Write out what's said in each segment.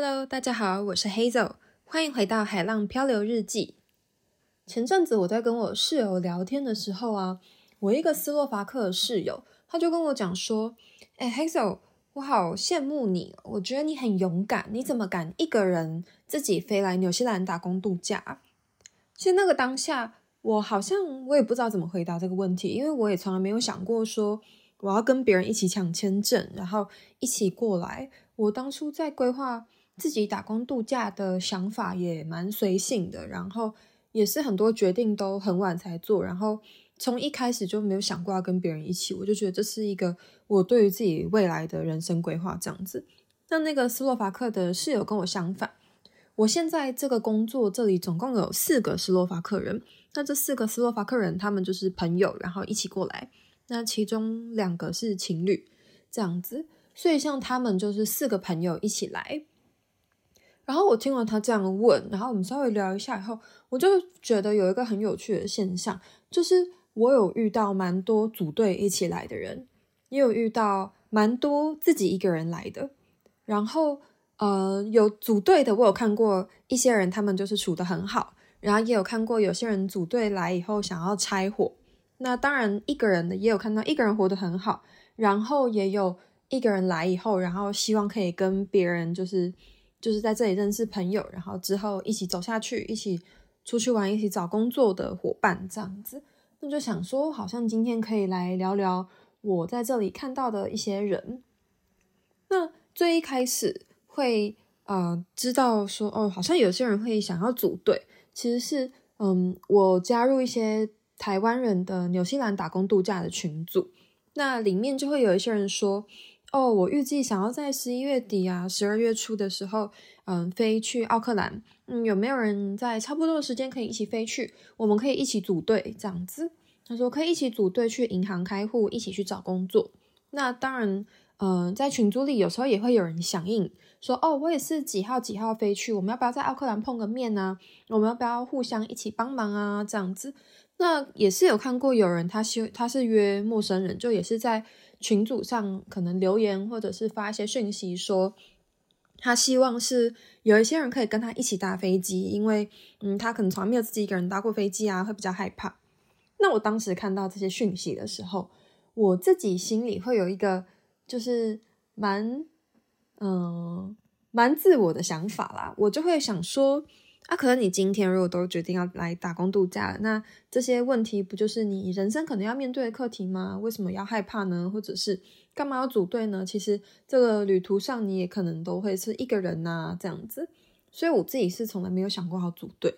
Hello，大家好，我是 Hazel，欢迎回到海浪漂流日记。前阵子我在跟我室友聊天的时候啊，我一个斯洛伐克的室友，他就跟我讲说：“哎，Hazel，我好羡慕你，我觉得你很勇敢，你怎么敢一个人自己飞来纽西兰打工度假？”其实那个当下，我好像我也不知道怎么回答这个问题，因为我也从来没有想过说我要跟别人一起抢签证，然后一起过来。我当初在规划自己打工度假的想法也蛮随性的，然后也是很多决定都很晚才做，然后从一开始就没有想过要跟别人一起，我就觉得这是一个我对于自己未来的人生规划这样子。那那个斯洛伐克的室友跟我相反，我现在这个工作这里总共有四个斯洛伐克人，那这四个斯洛伐克人他们就是朋友，然后一起过来，那其中两个是情侣这样子。所以像他们就是四个朋友一起来，然后我听了他这样问，然后我们稍微聊一下以后，我就觉得有一个很有趣的现象，就是我有遇到蛮多组队一起来的人，也有遇到蛮多自己一个人来的，然后呃有组队的，我有看过一些人，他们就是处得很好，然后也有看过有些人组队来以后想要拆伙，那当然一个人的也有看到一个人活得很好，然后也有。一个人来以后，然后希望可以跟别人就是就是在这里认识朋友，然后之后一起走下去，一起出去玩，一起找工作的伙伴这样子。那就想说，好像今天可以来聊聊我在这里看到的一些人。那最一开始会呃知道说哦，好像有些人会想要组队，其实是嗯我加入一些台湾人的纽西兰打工度假的群组，那里面就会有一些人说。哦，我预计想要在十一月底啊，十二月初的时候，嗯，飞去奥克兰。嗯，有没有人在差不多的时间可以一起飞去？我们可以一起组队这样子。他说可以一起组队去银行开户，一起去找工作。那当然，嗯，在群组里有时候也会有人响应，说哦，我也是几号几号飞去，我们要不要在奥克兰碰个面呢？我们要不要互相一起帮忙啊？这样子。那也是有看过有人他希他是约陌生人，就也是在。群组上可能留言或者是发一些讯息说，他希望是有一些人可以跟他一起搭飞机，因为嗯，他可能从来没有自己一个人搭过飞机啊，会比较害怕。那我当时看到这些讯息的时候，我自己心里会有一个就是蛮嗯蛮自我的想法啦，我就会想说。啊，可能你今天如果都决定要来打工度假了，那这些问题不就是你人生可能要面对的课题吗？为什么要害怕呢？或者是干嘛要组队呢？其实这个旅途上你也可能都会是一个人呐、啊，这样子。所以我自己是从来没有想过要组队。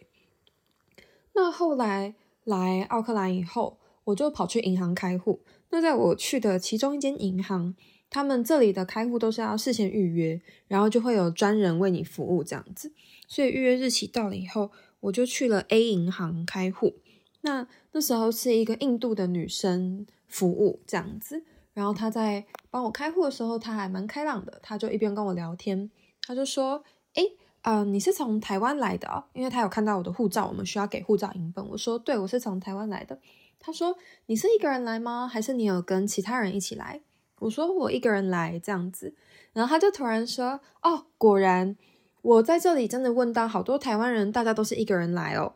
那后来来奥克兰以后，我就跑去银行开户。那在我去的其中一间银行，他们这里的开户都是要事先预约，然后就会有专人为你服务这样子。所以预约日期到了以后，我就去了 A 银行开户。那那时候是一个印度的女生服务这样子，然后她在帮我开户的时候，她还蛮开朗的，她就一边跟我聊天，她就说：“诶，呃，你是从台湾来的哦？因为她有看到我的护照，我们需要给护照影本。”我说：“对，我是从台湾来的。”她说：“你是一个人来吗？还是你有跟其他人一起来？”我说：“我一个人来这样子。”然后他就突然说：“哦，果然。”我在这里真的问到好多台湾人，大家都是一个人来哦。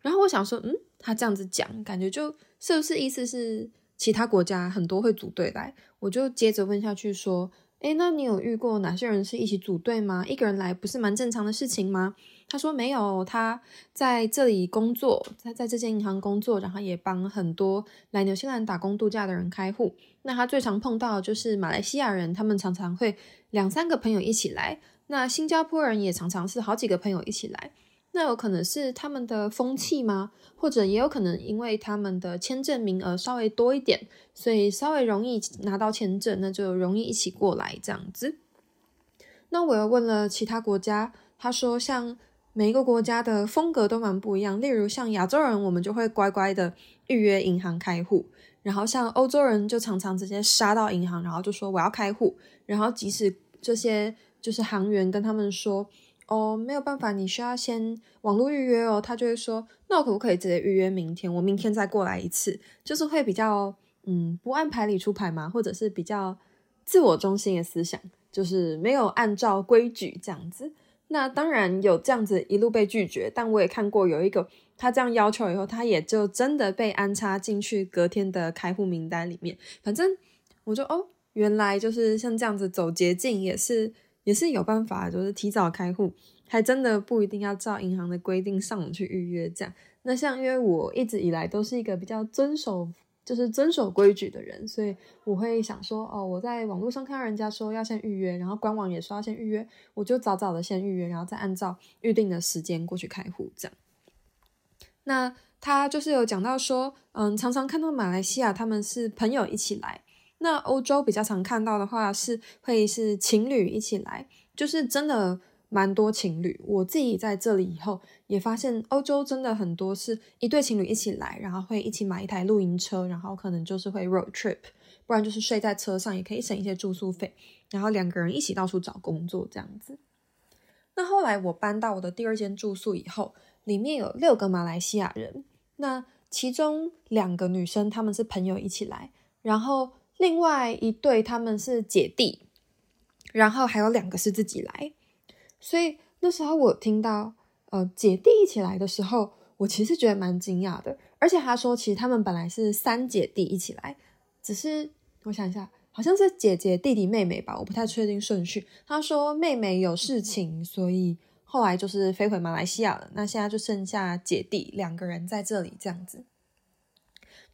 然后我想说，嗯，他这样子讲，感觉就是不是意思是其他国家很多会组队来？我就接着问下去说，诶，那你有遇过哪些人是一起组队吗？一个人来不是蛮正常的事情吗？他说没有，他在这里工作，在在这间银行工作，然后也帮很多来纽西兰打工度假的人开户。那他最常碰到就是马来西亚人，他们常常会两三个朋友一起来。那新加坡人也常常是好几个朋友一起来，那有可能是他们的风气吗？或者也有可能因为他们的签证名额稍微多一点，所以稍微容易拿到签证，那就容易一起过来这样子。那我又问了其他国家，他说像每一个国家的风格都蛮不一样，例如像亚洲人，我们就会乖乖的预约银行开户，然后像欧洲人就常常直接杀到银行，然后就说我要开户，然后即使这些。就是行员跟他们说，哦，没有办法，你需要先网络预约哦。他就会说，那我可不可以直接预约明天？我明天再过来一次，就是会比较，嗯，不按牌理出牌嘛，或者是比较自我中心的思想。就是没有按照规矩这样子。那当然有这样子一路被拒绝，但我也看过有一个他这样要求以后，他也就真的被安插进去隔天的开户名单里面。反正我就哦，原来就是像这样子走捷径也是也是有办法，就是提早开户，还真的不一定要照银行的规定上网去预约这样。那像因为我一直以来都是一个比较遵守。就是遵守规矩的人，所以我会想说，哦，我在网络上看到人家说要先预约，然后官网也说要先预约，我就早早的先预约，然后再按照预定的时间过去开户，这样。那他就是有讲到说，嗯，常常看到马来西亚他们是朋友一起来，那欧洲比较常看到的话是会是情侣一起来，就是真的。蛮多情侣，我自己在这里以后也发现，欧洲真的很多是一对情侣一起来，然后会一起买一台露营车，然后可能就是会 road trip，不然就是睡在车上，也可以省一些住宿费，然后两个人一起到处找工作这样子。那后来我搬到我的第二间住宿以后，里面有六个马来西亚人，那其中两个女生她们是朋友一起来，然后另外一对他们是姐弟，然后还有两个是自己来。所以那时候我听到呃姐弟一起来的时候，我其实觉得蛮惊讶的。而且他说，其实他们本来是三姐弟一起来，只是我想一下，好像是姐姐、弟弟、妹妹吧，我不太确定顺序。他说妹妹有事情，所以后来就是飞回马来西亚了。那现在就剩下姐弟两个人在这里这样子。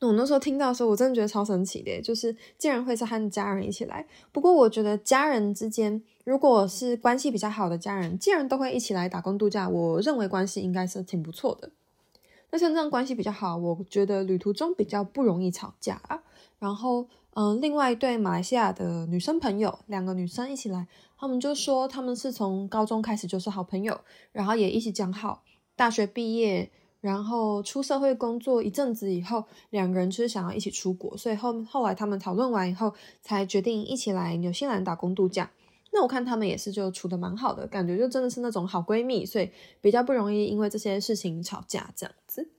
我那时候听到的时候，我真的觉得超神奇的，就是竟然会是和家人一起来。不过我觉得家人之间，如果是关系比较好的家人，既然都会一起来打工度假，我认为关系应该是挺不错的。那像这样关系比较好，我觉得旅途中比较不容易吵架。然后，嗯、另外一对马来西亚的女生朋友，两个女生一起来，他们就说他们是从高中开始就是好朋友，然后也一起讲好大学毕业。然后出社会工作一阵子以后，两个人就是想要一起出国，所以后后来他们讨论完以后，才决定一起来纽西兰打工度假。那我看他们也是就处的蛮好的，感觉就真的是那种好闺蜜，所以比较不容易因为这些事情吵架这样子。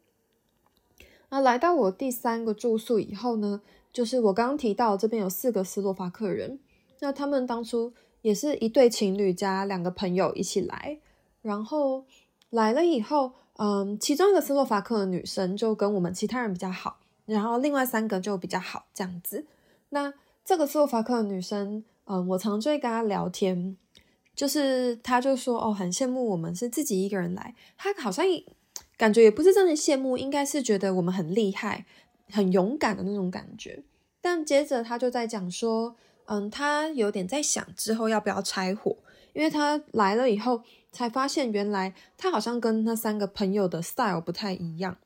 那来到我第三个住宿以后呢，就是我刚刚提到这边有四个斯洛伐克人，那他们当初也是一对情侣加两个朋友一起来，然后来了以后。嗯，其中一个斯洛伐克的女生就跟我们其他人比较好，然后另外三个就比较好这样子。那这个斯洛伐克的女生，嗯，我常就会跟她聊天，就是她就说哦，很羡慕我们是自己一个人来，她好像感觉也不是真的羡慕，应该是觉得我们很厉害、很勇敢的那种感觉。但接着她就在讲说，嗯，她有点在想之后要不要拆伙，因为她来了以后。才发现，原来他好像跟那三个朋友的 style 不太一样。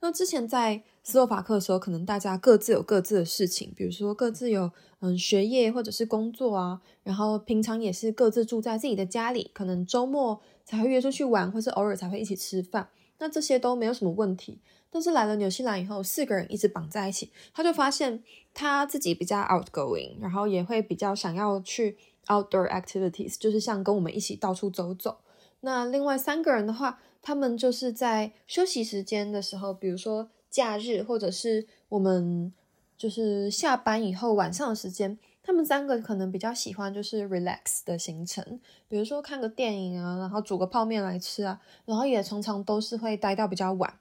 那之前在斯洛伐克的时候，可能大家各自有各自的事情，比如说各自有嗯学业或者是工作啊，然后平常也是各自住在自己的家里，可能周末才会约出去玩，或是偶尔才会一起吃饭。那这些都没有什么问题。但是来了纽西兰以后，四个人一直绑在一起，他就发现他自己比较 outgoing，然后也会比较想要去。Outdoor activities 就是像跟我们一起到处走走。那另外三个人的话，他们就是在休息时间的时候，比如说假日或者是我们就是下班以后晚上的时间，他们三个可能比较喜欢就是 relax 的行程，比如说看个电影啊，然后煮个泡面来吃啊，然后也常常都是会待到比较晚。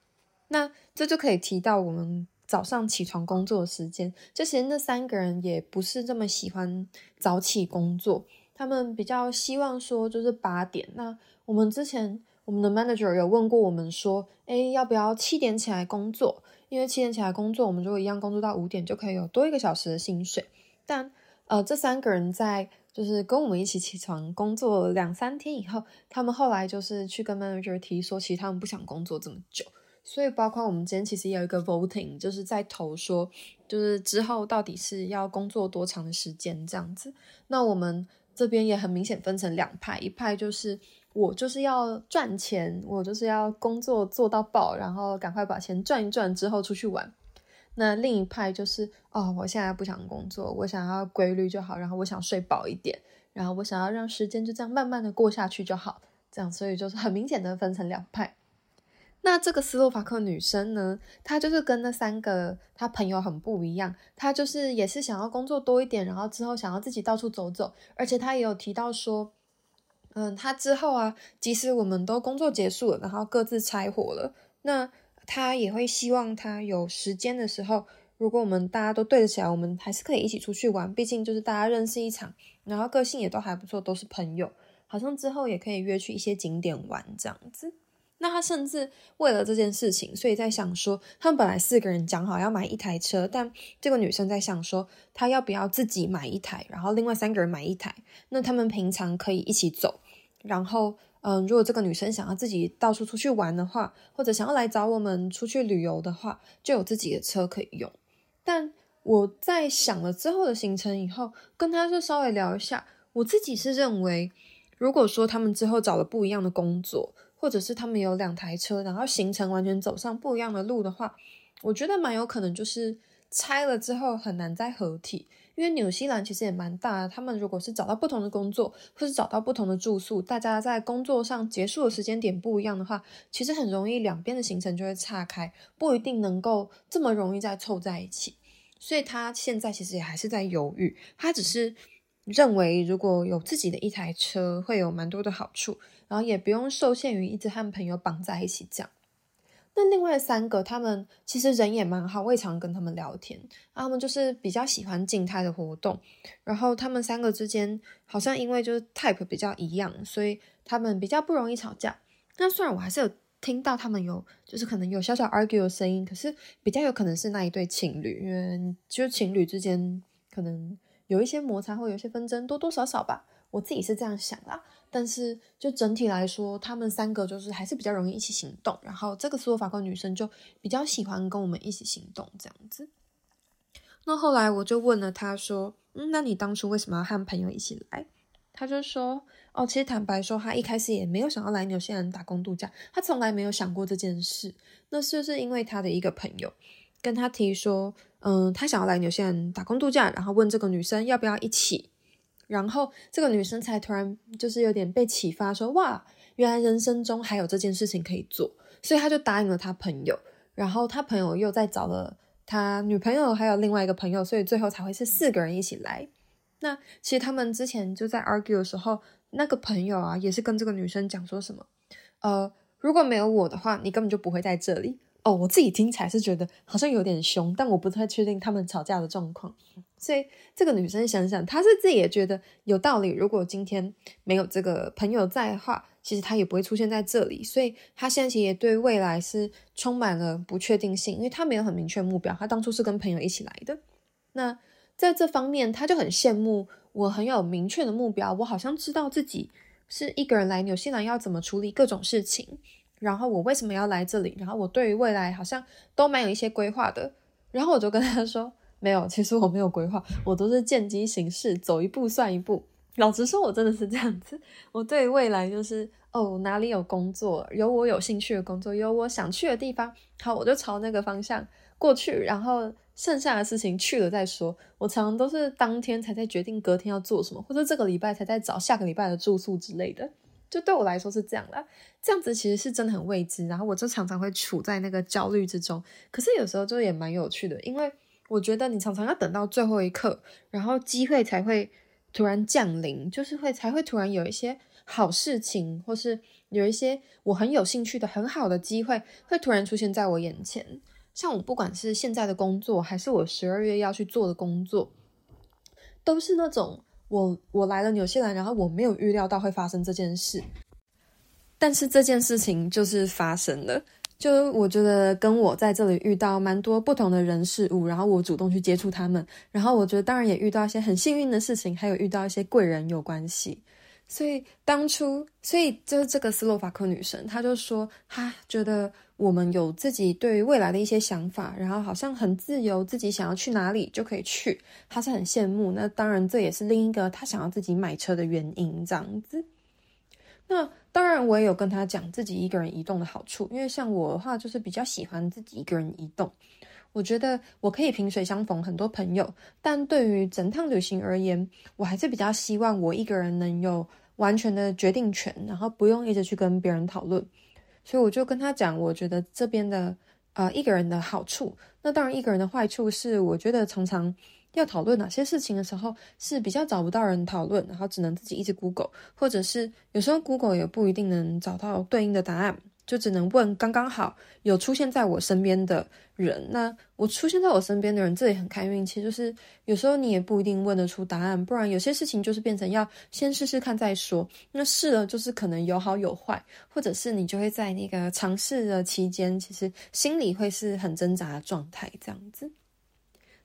那这就可以提到我们。早上起床工作的时间，就其实那三个人也不是这么喜欢早起工作，他们比较希望说就是八点。那我们之前我们的 manager 有问过我们说，诶，要不要七点起来工作？因为七点起来工作，我们如果一样工作到五点，就可以有多一个小时的薪水。但呃，这三个人在就是跟我们一起起床工作两三天以后，他们后来就是去跟 manager 提说，其实他们不想工作这么久。所以，包括我们今天其实也有一个 voting，就是在投说，就是之后到底是要工作多长的时间这样子。那我们这边也很明显分成两派，一派就是我就是要赚钱，我就是要工作做到爆，然后赶快把钱赚一赚之后出去玩。那另一派就是哦，我现在不想工作，我想要规律就好，然后我想睡饱一点，然后我想要让时间就这样慢慢的过下去就好，这样，所以就是很明显的分成两派。那这个斯洛伐克女生呢，她就是跟那三个她朋友很不一样，她就是也是想要工作多一点，然后之后想要自己到处走走，而且她也有提到说，嗯，她之后啊，即使我们都工作结束了，然后各自拆伙了，那她也会希望她有时间的时候，如果我们大家都对得起来，我们还是可以一起出去玩，毕竟就是大家认识一场，然后个性也都还不错，都是朋友，好像之后也可以约去一些景点玩这样子。那他甚至为了这件事情，所以在想说，他们本来四个人讲好要买一台车，但这个女生在想说，她要不要自己买一台，然后另外三个人买一台，那他们平常可以一起走。然后，嗯，如果这个女生想要自己到处出去玩的话，或者想要来找我们出去旅游的话，就有自己的车可以用。但我在想了之后的行程以后，跟他就稍微聊一下，我自己是认为，如果说他们之后找了不一样的工作，或者是他们有两台车，然后行程完全走上不一样的路的话，我觉得蛮有可能就是拆了之后很难再合体。因为纽西兰其实也蛮大的，他们如果是找到不同的工作，或是找到不同的住宿，大家在工作上结束的时间点不一样的话，其实很容易两边的行程就会岔开，不一定能够这么容易再凑在一起。所以他现在其实也还是在犹豫，他只是认为如果有自己的一台车会有蛮多的好处。然后也不用受限于一直和朋友绑在一起这样。那另外三个，他们其实人也蛮好，我也常跟他们聊天。他们就是比较喜欢静态的活动。然后他们三个之间好像因为就是 type 比较一样，所以他们比较不容易吵架。那虽然我还是有听到他们有就是可能有小小 argue 的声音，可是比较有可能是那一对情侣，因为就情侣之间可能有一些摩擦或有一些纷争，多多少少吧。我自己是这样想啦。但是，就整体来说，他们三个就是还是比较容易一起行动。然后，这个斯洛伐克女生就比较喜欢跟我们一起行动这样子。那后来我就问了他说：“嗯，那你当初为什么要和朋友一起来？”他就说：“哦，其实坦白说，他一开始也没有想要来纽西兰打工度假，他从来没有想过这件事。那是不是因为他的一个朋友跟他提说，嗯，他想要来纽西兰打工度假，然后问这个女生要不要一起？”然后这个女生才突然就是有点被启发说，哇，原来人生中还有这件事情可以做，所以她就答应了她朋友。然后她朋友又再找了他女朋友，还有另外一个朋友，所以最后才会是四个人一起来。那其实他们之前就在 argue 的时候，那个朋友啊，也是跟这个女生讲说什么，呃，如果没有我的话，你根本就不会在这里。哦，我自己听起来是觉得好像有点凶，但我不太确定他们吵架的状况。所以这个女生想想，她是自己也觉得有道理。如果今天没有这个朋友在的话，其实她也不会出现在这里。所以她现在其实也对未来是充满了不确定性，因为她没有很明确目标。她当初是跟朋友一起来的。那在这方面，她就很羡慕我很有明确的目标。我好像知道自己是一个人来纽西兰要怎么处理各种事情。然后我为什么要来这里？然后我对于未来好像都蛮有一些规划的。然后我就跟他说，没有，其实我没有规划，我都是见机行事，走一步算一步。老实说，我真的是这样子。我对于未来就是，哦，哪里有工作，有我有兴趣的工作，有我想去的地方，好，我就朝那个方向过去。然后剩下的事情去了再说。我常常都是当天才在决定隔天要做什么，或者这个礼拜才在找下个礼拜的住宿之类的。就对我来说是这样的，这样子其实是真的很未知，然后我就常常会处在那个焦虑之中。可是有时候就也蛮有趣的，因为我觉得你常常要等到最后一刻，然后机会才会突然降临，就是会才会突然有一些好事情，或是有一些我很有兴趣的很好的机会，会突然出现在我眼前。像我不管是现在的工作，还是我十二月要去做的工作，都是那种。我我来了纽西兰，然后我没有预料到会发生这件事，但是这件事情就是发生了。就我觉得跟我在这里遇到蛮多不同的人事物，然后我主动去接触他们，然后我觉得当然也遇到一些很幸运的事情，还有遇到一些贵人有关系。所以当初，所以就是这个斯洛伐克女生，她就说她觉得。我们有自己对于未来的一些想法，然后好像很自由，自己想要去哪里就可以去，他是很羡慕。那当然，这也是另一个他想要自己买车的原因，这样子。那当然，我也有跟他讲自己一个人移动的好处，因为像我的话，就是比较喜欢自己一个人移动。我觉得我可以萍水相逢很多朋友，但对于整趟旅行而言，我还是比较希望我一个人能有完全的决定权，然后不用一直去跟别人讨论。所以我就跟他讲，我觉得这边的啊一个人的好处，那当然一个人的坏处是，我觉得常常要讨论哪些事情的时候是比较找不到人讨论，然后只能自己一直 Google，或者是有时候 Google 也不一定能找到对应的答案。就只能问刚刚好有出现在我身边的人。那我出现在我身边的人，这也很看运气。就是有时候你也不一定问得出答案，不然有些事情就是变成要先试试看再说。那试了就是可能有好有坏，或者是你就会在那个尝试的期间，其实心里会是很挣扎的状态这样子。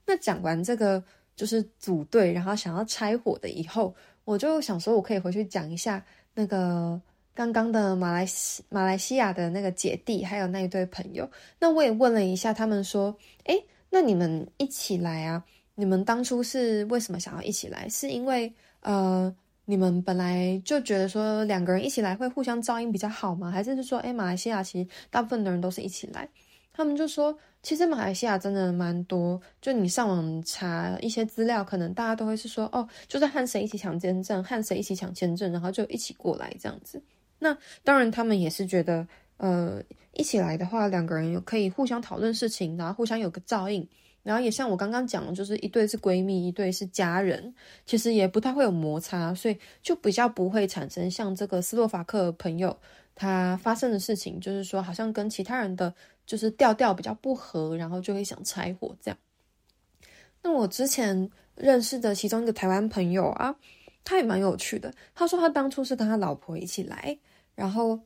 那讲完这个就是组队，然后想要拆伙的以后，我就想说我可以回去讲一下那个。刚刚的马来西马来西亚的那个姐弟，还有那一对朋友，那我也问了一下，他们说，诶，那你们一起来啊？你们当初是为什么想要一起来？是因为呃，你们本来就觉得说两个人一起来会互相照应比较好吗？还是是说，诶，马来西亚其实大部分的人都是一起来？他们就说，其实马来西亚真的蛮多，就你上网查一些资料，可能大家都会是说，哦，就是和谁一起抢签证，和谁一起抢签证，然后就一起过来这样子。那当然，他们也是觉得，呃，一起来的话，两个人可以互相讨论事情，然后互相有个照应，然后也像我刚刚讲的，就是一对是闺蜜，一对是家人，其实也不太会有摩擦，所以就比较不会产生像这个斯洛伐克朋友他发生的事情，就是说好像跟其他人的就是调调比较不合，然后就会想拆伙这样。那我之前认识的其中一个台湾朋友啊。他也蛮有趣的。他说他当初是跟他老婆一起来，然后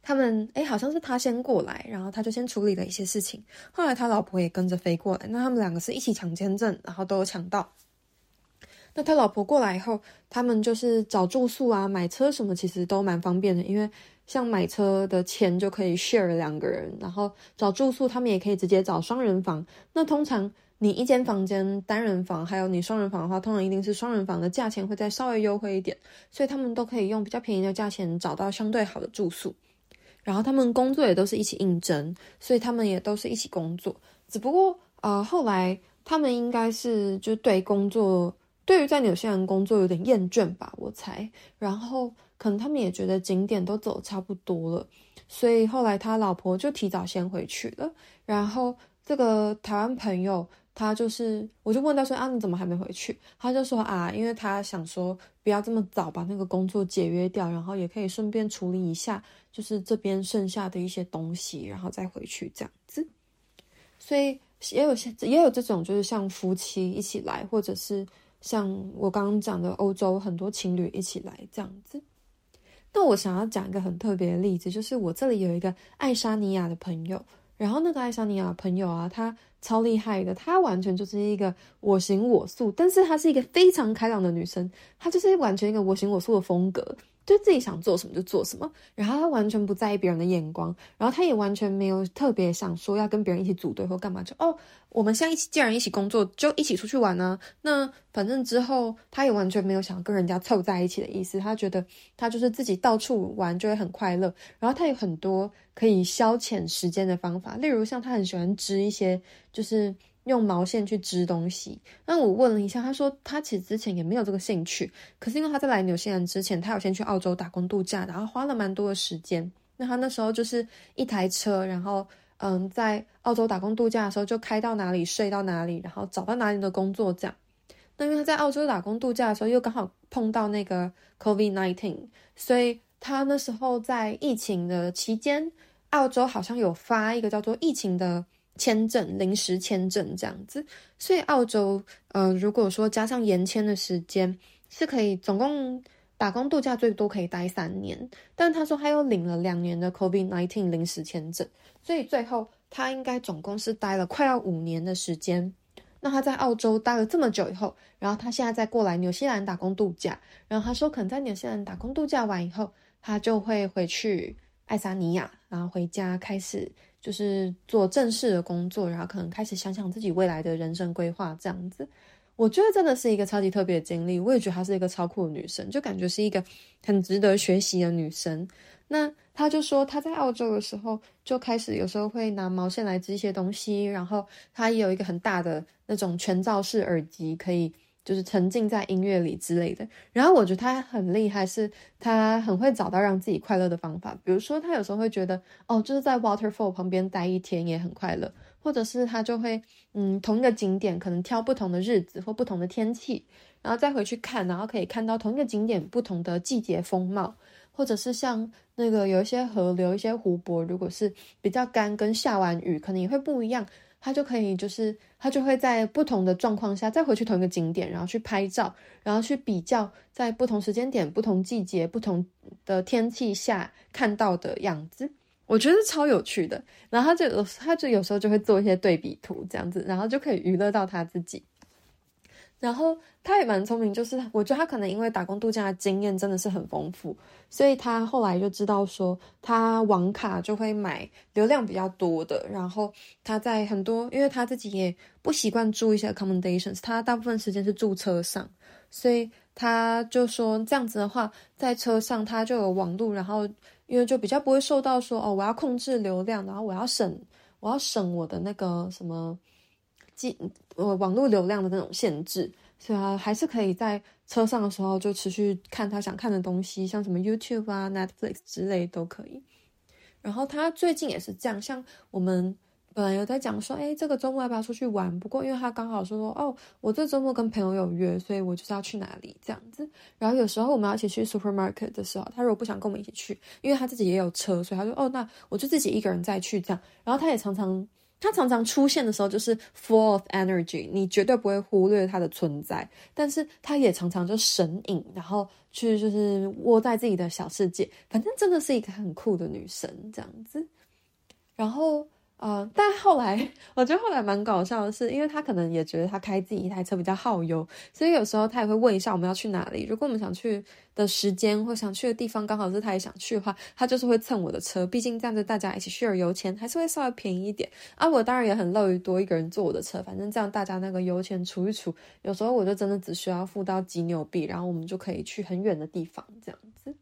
他们诶好像是他先过来，然后他就先处理了一些事情。后来他老婆也跟着飞过来，那他们两个是一起抢签证，然后都有抢到。那他老婆过来以后，他们就是找住宿啊、买车什么，其实都蛮方便的。因为像买车的钱就可以 share 两个人，然后找住宿他们也可以直接找双人房。那通常。你一间房间单人房，还有你双人房的话，通常一定是双人房的价钱会再稍微优惠一点，所以他们都可以用比较便宜的价钱找到相对好的住宿。然后他们工作也都是一起应征，所以他们也都是一起工作。只不过呃，后来他们应该是就对工作，对于在纽西兰工作有点厌倦吧，我猜。然后可能他们也觉得景点都走差不多了，所以后来他老婆就提早先回去了。然后这个台湾朋友。他就是，我就问他说啊，你怎么还没回去？他就说啊，因为他想说不要这么早把那个工作解约掉，然后也可以顺便处理一下，就是这边剩下的一些东西，然后再回去这样子。所以也有些也有这种，就是像夫妻一起来，或者是像我刚刚讲的欧洲很多情侣一起来这样子。那我想要讲一个很特别的例子，就是我这里有一个爱沙尼亚的朋友，然后那个爱莎尼亚朋友啊，她。超厉害的，她完全就是一个我行我素，但是她是一个非常开朗的女生，她就是完全一个我行我素的风格。就自己想做什么就做什么，然后他完全不在意别人的眼光，然后他也完全没有特别想说要跟别人一起组队或干嘛，就哦，我们现在一起，既然一起工作，就一起出去玩、啊。那反正之后他也完全没有想跟人家凑在一起的意思，他觉得他就是自己到处玩就会很快乐，然后他有很多可以消遣时间的方法，例如像他很喜欢织一些就是。用毛线去织东西。那我问了一下，他说他其实之前也没有这个兴趣，可是因为他在来纽西兰之前，他有先去澳洲打工度假，然后花了蛮多的时间。那他那时候就是一台车，然后嗯，在澳洲打工度假的时候就开到哪里睡到哪里，然后找到哪里的工作这样。那因为他在澳洲打工度假的时候又刚好碰到那个 COVID-19，所以他那时候在疫情的期间，澳洲好像有发一个叫做疫情的。签证临时签证这样子，所以澳洲呃，如果说加上延签的时间，是可以总共打工度假最多可以待三年。但他说他又领了两年的 COVID-19 临时签证，所以最后他应该总共是待了快要五年的时间。那他在澳洲待了这么久以后，然后他现在再过来纽西兰打工度假，然后他说可能在纽西兰打工度假完以后，他就会回去爱沙尼亚，然后回家开始。就是做正式的工作，然后可能开始想想自己未来的人生规划这样子。我觉得真的是一个超级特别的经历，我也觉得她是一个超酷的女生，就感觉是一个很值得学习的女生。那她就说她在澳洲的时候就开始有时候会拿毛线来织一些东西，然后她也有一个很大的那种全罩式耳机，可以就是沉浸在音乐里之类的。然后我觉得他很厉害，是他很会找到让自己快乐的方法。比如说，他有时候会觉得，哦，就是在 waterfall 旁边待一天也很快乐，或者是他就会，嗯，同一个景点可能挑不同的日子或不同的天气，然后再回去看，然后可以看到同一个景点不同的季节风貌，或者是像那个有一些河流、一些湖泊，如果是比较干跟下完雨，可能也会不一样。他就可以，就是他就会在不同的状况下再回去同一个景点，然后去拍照，然后去比较在不同时间点、不同季节、不同的天气下看到的样子，我觉得超有趣的。然后他就他就有时候就会做一些对比图这样子，然后就可以娱乐到他自己。然后他也蛮聪明，就是我觉得他可能因为打工度假的经验真的是很丰富，所以他后来就知道说，他网卡就会买流量比较多的。然后他在很多，因为他自己也不习惯住一些 accommodations，他大部分时间是住车上，所以他就说这样子的话，在车上他就有网路，然后因为就比较不会受到说哦，我要控制流量，然后我要省，我要省我的那个什么。呃，网络流量的那种限制，所以他还是可以在车上的时候就持续看他想看的东西，像什么 YouTube 啊、Netflix 之类都可以。然后他最近也是这样，像我们本来有在讲说，哎，这个周末要不要出去玩？不过因为他刚好说说，哦，我这周末跟朋友有约，所以我就是要去哪里这样子。然后有时候我们要一起去 supermarket 的时候，他如果不想跟我们一起去，因为他自己也有车，所以他说，哦，那我就自己一个人再去这样。然后他也常常。她常常出现的时候就是 full of energy，你绝对不会忽略她的存在。但是她也常常就神隐，然后去就是窝在自己的小世界。反正真的是一个很酷的女神这样子。然后。呃，但后来我觉得后来蛮搞笑的是，因为他可能也觉得他开自己一台车比较耗油，所以有时候他也会问一下我们要去哪里。如果我们想去的时间或想去的地方刚好是他也想去的话，他就是会蹭我的车。毕竟这样子大家一起 share 油钱还是会稍微便宜一点啊。我当然也很乐于多一个人坐我的车，反正这样大家那个油钱除一除，有时候我就真的只需要付到几纽币，然后我们就可以去很远的地方这样子。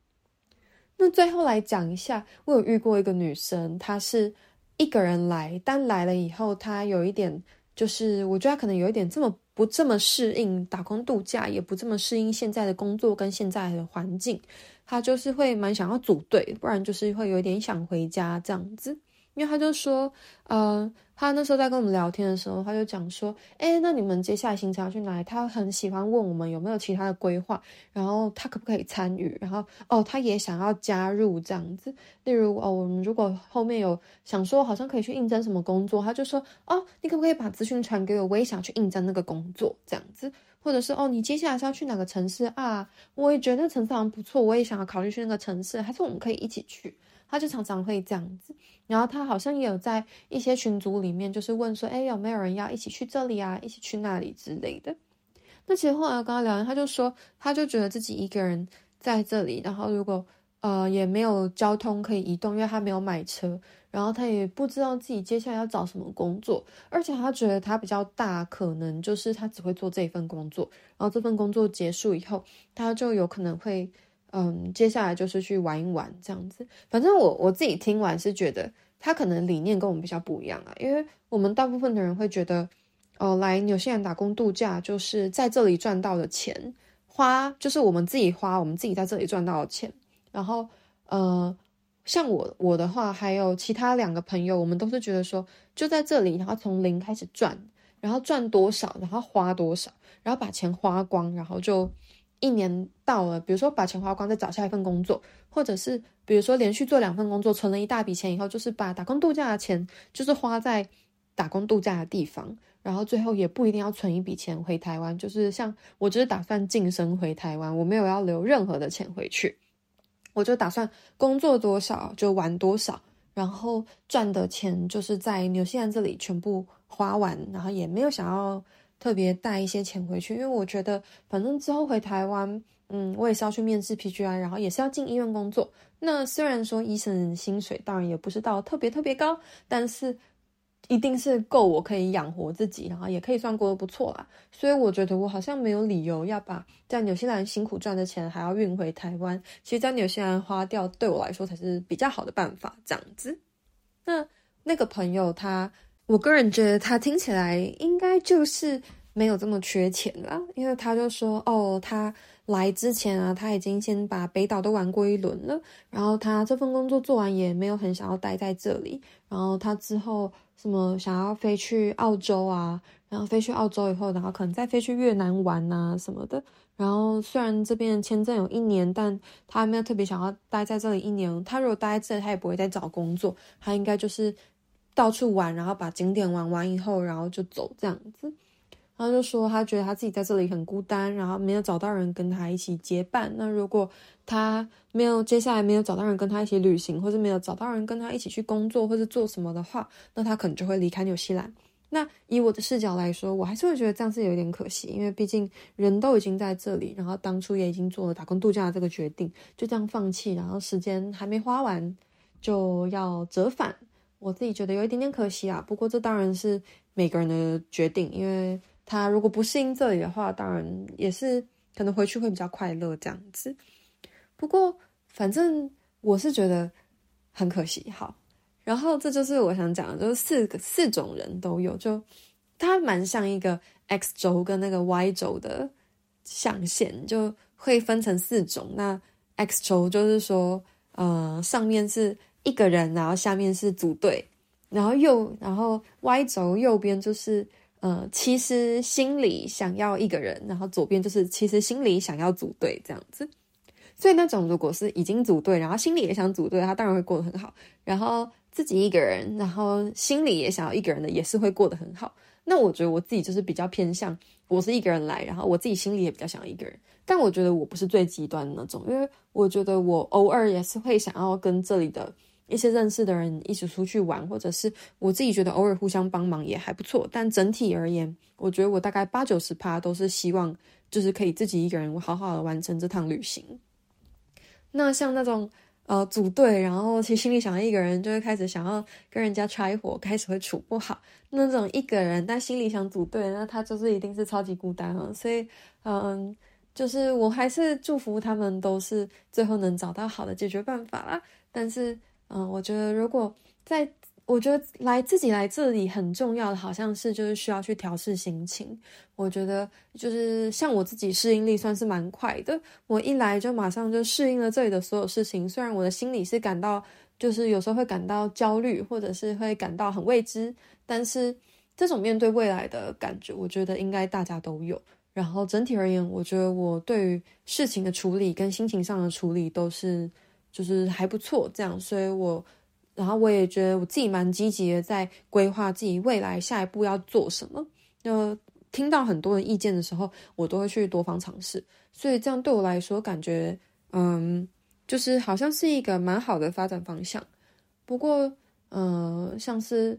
那最后来讲一下，我有遇过一个女生，她是。一个人来，但来了以后，他有一点，就是我觉得他可能有一点这么不这么适应打工度假，也不这么适应现在的工作跟现在的环境，他就是会蛮想要组队，不然就是会有一点想回家这样子。因为他就说，呃，他那时候在跟我们聊天的时候，他就讲说，哎，那你们接下来行程要去哪？他很喜欢问我们有没有其他的规划，然后他可不可以参与，然后哦，他也想要加入这样子。例如哦，我们如果后面有想说好像可以去应征什么工作，他就说哦，你可不可以把资讯传给我？我也想去应征那个工作这样子。或者是哦，你接下来是要去哪个城市啊？我也觉得那城市好像不错，我也想要考虑去那个城市，还是我们可以一起去？他就常常会这样子，然后他好像也有在一些群组里面，就是问说，哎，有没有人要一起去这里啊，一起去那里之类的。那其实后来跟他聊完，他就说，他就觉得自己一个人在这里，然后如果呃也没有交通可以移动，因为他没有买车，然后他也不知道自己接下来要找什么工作，而且他觉得他比较大可能就是他只会做这份工作，然后这份工作结束以后，他就有可能会。嗯，接下来就是去玩一玩这样子。反正我我自己听完是觉得他可能理念跟我们比较不一样啊，因为我们大部分的人会觉得，哦，来纽西兰打工度假就是在这里赚到的钱，花就是我们自己花，我们自己在这里赚到的钱。然后，呃，像我我的话，还有其他两个朋友，我们都是觉得说，就在这里，然后从零开始赚，然后赚多少，然后花多少，然后把钱花光，然后就。一年到了，比如说把钱花光，再找下一份工作，或者是比如说连续做两份工作，存了一大笔钱以后，就是把打工度假的钱，就是花在打工度假的地方，然后最后也不一定要存一笔钱回台湾，就是像我就是打算晋升回台湾，我没有要留任何的钱回去，我就打算工作多少就玩多少，然后赚的钱就是在纽西兰这里全部花完，然后也没有想要。特别带一些钱回去，因为我觉得反正之后回台湾，嗯，我也是要去面试 PGI，然后也是要进医院工作。那虽然说医生薪水当然也不是到特别特别高，但是一定是够我可以养活自己，然后也可以算过得不错啦。所以我觉得我好像没有理由要把在纽西兰辛苦赚的钱还要运回台湾。其实，在纽西兰花掉对我来说才是比较好的办法，这样子。那那个朋友他。我个人觉得他听起来应该就是没有这么缺钱啦，因为他就说，哦，他来之前啊，他已经先把北岛都玩过一轮了，然后他这份工作做完也没有很想要待在这里，然后他之后什么想要飞去澳洲啊，然后飞去澳洲以后，然后可能再飞去越南玩啊什么的，然后虽然这边签证有一年，但他没有特别想要待在这里一年，他如果待在这里，他也不会再找工作，他应该就是到处玩，然后把景点玩完以后，然后就走这样子。他就说，他觉得他自己在这里很孤单，然后没有找到人跟他一起结伴。那如果他没有接下来没有找到人跟他一起旅行，或是没有找到人跟他一起去工作或是做什么的话，那他可能就会离开纽西兰。那以我的视角来说，我还是会觉得这样是有点可惜，因为毕竟人都已经在这里，然后当初也已经做了打工度假的这个决定，就这样放弃，然后时间还没花完就要折返，我自己觉得有一点点可惜啊。不过这当然是每个人的决定，因为。他如果不适应这里的话，当然也是可能回去会比较快乐这样子。不过反正我是觉得很可惜。好，然后这就是我想讲的，就是四个四种人都有，就它蛮像一个 X 轴跟那个 Y 轴的象限，就会分成四种。那 X 轴就是说，呃，上面是一个人，然后下面是组队，然后右，然后 Y 轴右边就是。呃，其实心里想要一个人，然后左边就是其实心里想要组队这样子。所以那种如果是已经组队，然后心里也想组队，他当然会过得很好。然后自己一个人，然后心里也想要一个人的，也是会过得很好。那我觉得我自己就是比较偏向，我是一个人来，然后我自己心里也比较想要一个人。但我觉得我不是最极端的那种，因为我觉得我偶尔也是会想要跟这里的。一些认识的人一起出去玩，或者是我自己觉得偶尔互相帮忙也还不错。但整体而言，我觉得我大概八九十趴都是希望，就是可以自己一个人好好的完成这趟旅行。那像那种呃组队，然后其实心里想要一个人，就会开始想要跟人家拆伙，开始会处不好。那种一个人但心里想组队，那他就是一定是超级孤单啊。所以嗯，就是我还是祝福他们都是最后能找到好的解决办法啦。但是。嗯，我觉得如果在，我觉得来自己来这里很重要的，好像是就是需要去调试心情。我觉得就是像我自己适应力算是蛮快的，我一来就马上就适应了这里的所有事情。虽然我的心里是感到，就是有时候会感到焦虑，或者是会感到很未知，但是这种面对未来的感觉，我觉得应该大家都有。然后整体而言，我觉得我对于事情的处理跟心情上的处理都是。就是还不错，这样，所以我，然后我也觉得我自己蛮积极的，在规划自己未来下一步要做什么。那听到很多的意见的时候，我都会去多方尝试。所以这样对我来说，感觉嗯，就是好像是一个蛮好的发展方向。不过，嗯，像是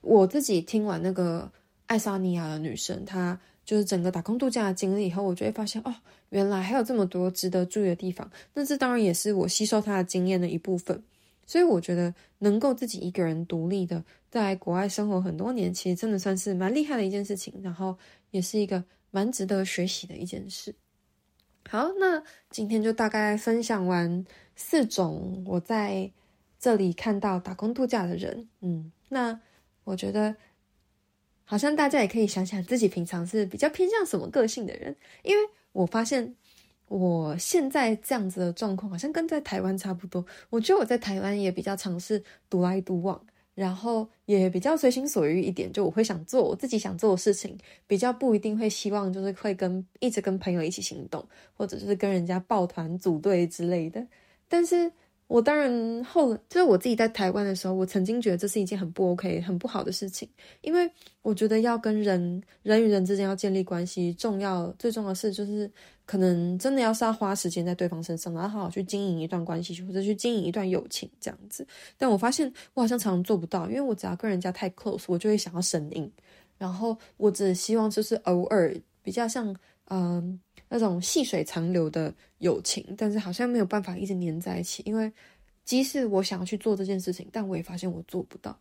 我自己听完那个爱沙尼亚的女生，她。就是整个打工度假的经历以后，我就会发现哦，原来还有这么多值得注意的地方。那这当然也是我吸收他的经验的一部分。所以我觉得能够自己一个人独立的在国外生活很多年，其实真的算是蛮厉害的一件事情。然后也是一个蛮值得学习的一件事。好，那今天就大概分享完四种我在这里看到打工度假的人。嗯，那我觉得。好像大家也可以想想自己平常是比较偏向什么个性的人，因为我发现我现在这样子的状况好像跟在台湾差不多。我觉得我在台湾也比较尝试独来独往，然后也比较随心所欲一点，就我会想做我自己想做的事情，比较不一定会希望就是会跟一直跟朋友一起行动，或者就是跟人家抱团组队之类的，但是。我当然后就是我自己在台湾的时候，我曾经觉得这是一件很不 OK、很不好的事情，因为我觉得要跟人人与人之间要建立关系，重要最重要的是就是可能真的要是要花时间在对方身上，然后好好去经营一段关系，或者去经营一段友情这样子。但我发现我好像常常做不到，因为我只要跟人家太 close，我就会想要生硬，然后我只希望就是偶尔比较像嗯。那种细水长流的友情，但是好像没有办法一直黏在一起，因为即使我想要去做这件事情，但我也发现我做不到。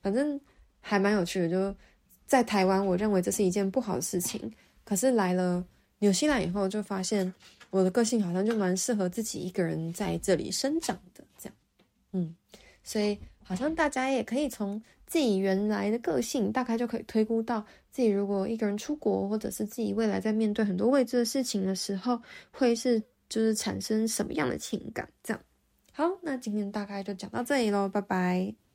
反正还蛮有趣的，就在台湾，我认为这是一件不好的事情。可是来了纽西兰以后，就发现我的个性好像就蛮适合自己一个人在这里生长的，这样。嗯，所以。好像大家也可以从自己原来的个性，大概就可以推估到自己如果一个人出国，或者是自己未来在面对很多未知的事情的时候，会是就是产生什么样的情感。这样，好，那今天大概就讲到这里喽，拜拜。